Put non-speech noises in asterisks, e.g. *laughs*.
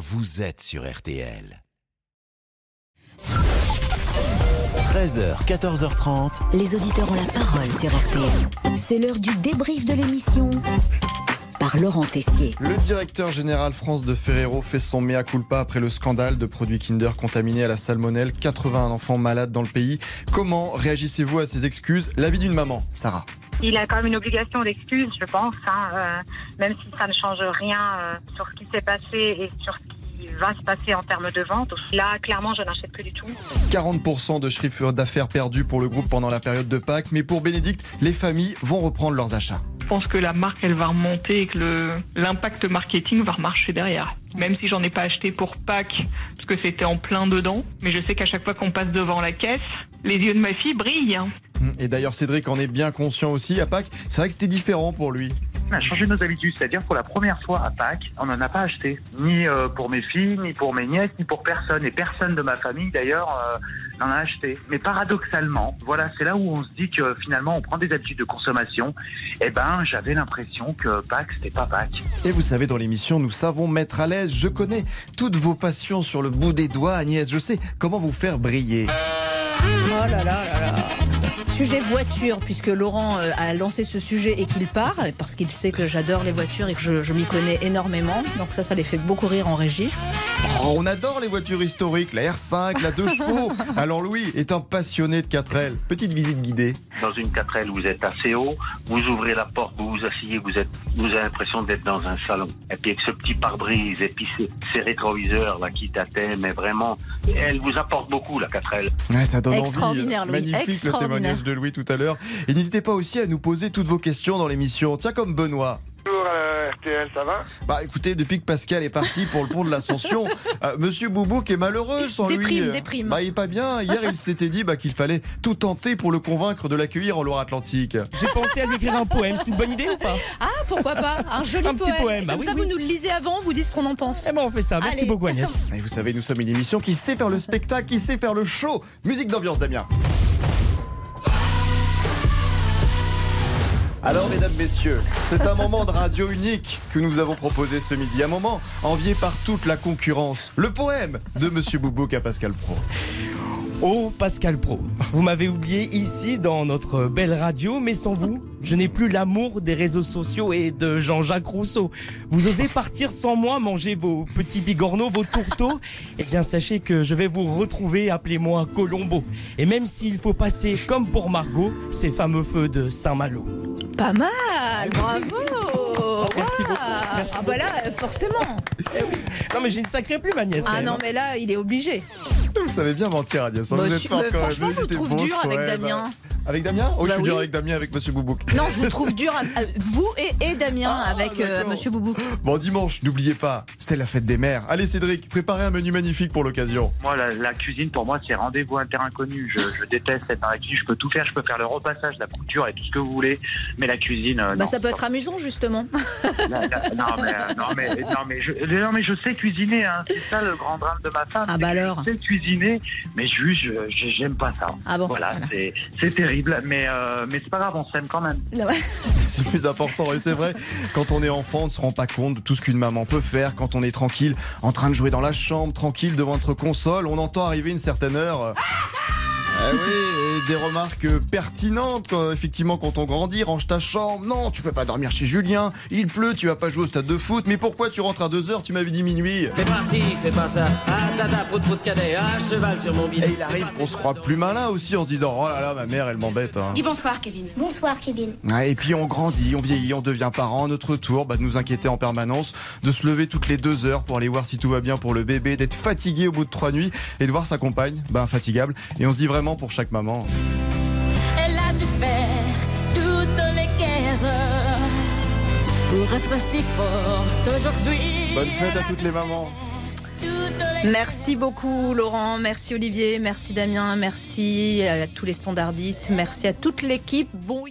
vous êtes sur RTL. 13h, 14h30. Les auditeurs ont la parole sur RTL. C'est l'heure du débrief de l'émission par Laurent Tessier. Le directeur général France de Ferrero fait son mea culpa après le scandale de produits Kinder contaminés à la salmonelle. 80 enfants malades dans le pays. Comment réagissez-vous à ces excuses? L'avis d'une maman, Sarah. Il a quand même une obligation d'excuse, je pense, hein, euh, même si ça ne change rien euh, sur ce qui s'est passé et sur ce qui va se passer en termes de vente. Là, clairement, je n'achète plus du tout. 40% de chiffre d'affaires perdu pour le groupe pendant la période de Pâques. Mais pour Bénédicte, les familles vont reprendre leurs achats. Je pense que la marque, elle va remonter et que l'impact marketing va remarcher derrière. Même si j'en ai pas acheté pour Pâques, parce que c'était en plein dedans. Mais je sais qu'à chaque fois qu'on passe devant la caisse, les yeux de ma fille brillent. Et d'ailleurs, Cédric en est bien conscient aussi. À Pâques, c'est vrai que c'était différent pour lui. On a changé nos habitudes, c'est-à-dire pour la première fois à Pâques, on n'en a pas acheté. Ni euh, pour mes filles, ni pour mes nièces, ni pour personne. Et personne de ma famille, d'ailleurs, euh, n'en a acheté. Mais paradoxalement, voilà, c'est là où on se dit que finalement, on prend des habitudes de consommation. Eh ben, j'avais l'impression que Pâques, c'était pas Pâques. Et vous savez, dans l'émission, nous savons mettre à l'aise. Je connais toutes vos passions sur le bout des doigts, Agnès. Je sais comment vous faire briller. Oh là là là là. Sujet voiture, puisque Laurent euh, a lancé ce sujet et qu'il part, parce qu'il sait que j'adore les voitures et que je, je m'y connais énormément. Donc ça, ça les fait beaucoup rire en régie. Oh, on adore les voitures historiques, la R5, la 2 chevaux. *laughs* Alors Louis est un passionné de 4L. Petite visite guidée. Dans une 4L, vous êtes assez haut, vous ouvrez la porte, vous vous asseyez, vous, êtes, vous avez l'impression d'être dans un salon. Et puis avec ce petit pare-brise, et puis ces, ces rétroviseurs là qui tâtaient, mais vraiment, elle vous apporte beaucoup la 4L. Ouais, ça donne Extraordinaire, envie. Louis, Magnifique le extraordinaire. témoignage de Louis tout à l'heure. Et n'hésitez pas aussi à nous poser toutes vos questions dans l'émission. Tiens comme Benoît. Bonjour RTL, ça va? Bah écoutez, depuis que Pascal est parti pour le pont de l'Ascension, *laughs* euh, Monsieur Boubouk est malheureux sans lui. Déprime, déprime. Bah il est pas bien. Hier il s'était dit bah, qu'il fallait tout tenter pour le convaincre de l'accueillir en Loire-Atlantique. J'ai pensé à lui écrire un poème, c'est une bonne idée ou pas? Ah, pourquoi pas Un joli Un petit poème. poème, bah Comme oui, ça, oui. vous nous le lisez avant, vous dites ce qu'on en pense. Eh ben on fait ça, merci Allez. beaucoup Agnès. Et vous savez, nous sommes une émission qui sait faire le spectacle, qui sait faire le show. Musique d'ambiance, Damien. Alors, mesdames, messieurs, c'est un moment de radio unique que nous avons proposé ce midi. Un moment envié par toute la concurrence. Le poème de Monsieur Boubouk à Pascal Pro. Oh Pascal Pro, vous m'avez oublié ici dans notre belle radio, mais sans vous, je n'ai plus l'amour des réseaux sociaux et de Jean-Jacques Rousseau. Vous osez partir sans moi, manger vos petits bigorneaux, vos tourteaux? Eh bien sachez que je vais vous retrouver, appelez-moi Colombo. Et même s'il faut passer, comme pour Margot, ces fameux feux de Saint-Malo. Pas mal, bravo. Merci beaucoup, merci Ah bah là, forcément. Non mais j'ai une sacrée plume Agnès. Ah même, non, hein. mais là, il est obligé. Vous savez bien mentir, Agnès. Bah, vous êtes mais quand même. franchement, je vous trouve dur avec poème. Damien. Avec Damien Oh, je Bah suis dur oui. avec Damien, avec Monsieur Boubouk. Non, je vous trouve dur, à- à- vous et, et Damien, Ah, avec euh. Monsieur Boubou. Bon, dimanche, n'oubliez pas, c'est la fête des mères. Allez, Cédric, préparez un menu magnifique pour l'occasion. Moi, la, la cuisine, pour moi, c'est rendez-vous à un terrain inconnu. Je, je déteste être dans la cuisine. Je peux tout faire. Je peux faire le repassage, la couture et tout ce que vous voulez. Mais la cuisine, euh, Bah, non. ça peut être amusant, justement. La- la- non, mais, euh, non, mais, non, mais je, non, mais je sais cuisiner. Hein. C'est ça le grand drame de ma femme. Ah bah alors. Je sais cuisiner, mais juste, je- je- j'aime pas ça. Ah bon, Voilà, voilà. c'est c'est terrible. Mais, euh, mais c'est pas grave, on s'aime quand même. *laughs* C'est le plus important. Et c'est vrai, quand on est enfant, on ne se rend pas compte de tout ce qu'une maman peut faire quand on est tranquille, en train de jouer dans la chambre, tranquille devant notre console. On entend arriver une certaine heure. Euh, eh oui, et des remarques pertinentes, quoi. effectivement, quand on grandit, range ta chambre. Non, tu peux pas dormir chez Julien. Il pleut, tu vas pas jouer au stade de foot. Mais pourquoi tu rentres à 2h Tu m'avais dit minuit. Fais pas ci, fais pas ça. Ah, tata, prout, prout, cadet. Ah, cheval sur mon bide. Et il arrive qu'on se croit plus malin aussi en se disant Oh là là, ma mère, elle m'embête. hein. Dis bonsoir, Kevin. Bonsoir, Kevin. Ouais, et puis on grandit, on vieillit, on devient parent. À notre tour bah, de nous inquiéter en permanence, de se lever toutes les deux heures pour aller voir si tout va bien pour le bébé, d'être fatigué au bout de trois nuits et de voir sa compagne, bah, infatigable. Et on se dit vraiment pour chaque maman. Elle a dû faire toutes les guerres pour être si forte aujourd'hui. Bonne fête à toutes les mamans. Merci beaucoup Laurent, merci Olivier, merci Damien, merci à tous les standardistes, merci à toute l'équipe. Bon